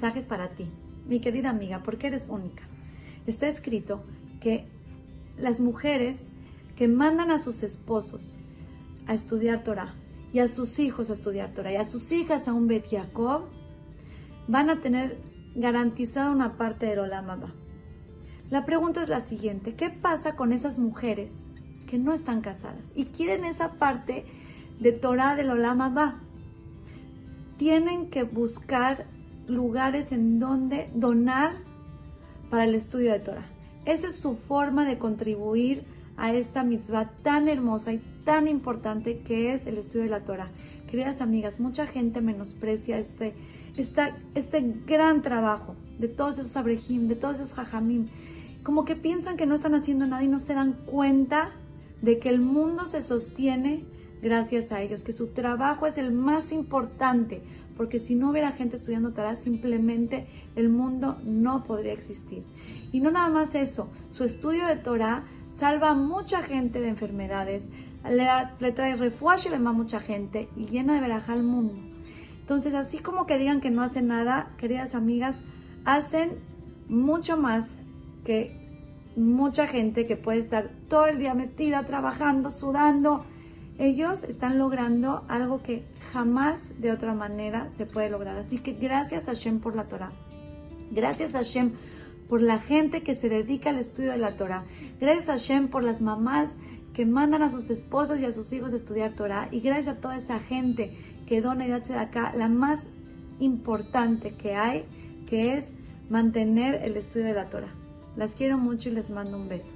para ti, mi querida amiga, porque eres única. Está escrito que las mujeres que mandan a sus esposos a estudiar Torah y a sus hijos a estudiar Torah y a sus hijas a un Bet Yaakov, van a tener garantizada una parte del Olam Abba. La pregunta es la siguiente, ¿qué pasa con esas mujeres que no están casadas y quieren esa parte de Torah del Olam Abba? Tienen que buscar lugares en donde donar para el estudio de Torah. Esa es su forma de contribuir a esta mitzvah tan hermosa y tan importante que es el estudio de la Torah. Queridas amigas, mucha gente menosprecia este, este gran trabajo de todos esos abrejim, de todos esos jajamim. Como que piensan que no están haciendo nada y no se dan cuenta de que el mundo se sostiene gracias a ellos, que su trabajo es el más importante, porque si no hubiera gente estudiando Torah, simplemente el mundo no podría existir. Y no nada más eso, su estudio de Torah salva a mucha gente de enfermedades, le, trae refugio y le a mucha gente y llena de veraja al mundo. Entonces, así como que digan que no hacen nada, queridas amigas, hacen mucho más que mucha gente que puede estar todo el día metida, trabajando, sudando. Ellos están logrando algo que jamás de otra manera se puede lograr. Así que gracias a Shem por la Torah. Gracias a Shem por la gente que se dedica al estudio de la Torah. Gracias a Shem por las mamás que mandan a sus esposos y a sus hijos a estudiar Torah. Y gracias a toda esa gente que dona y hace de acá la más importante que hay, que es mantener el estudio de la Torah. Las quiero mucho y les mando un beso.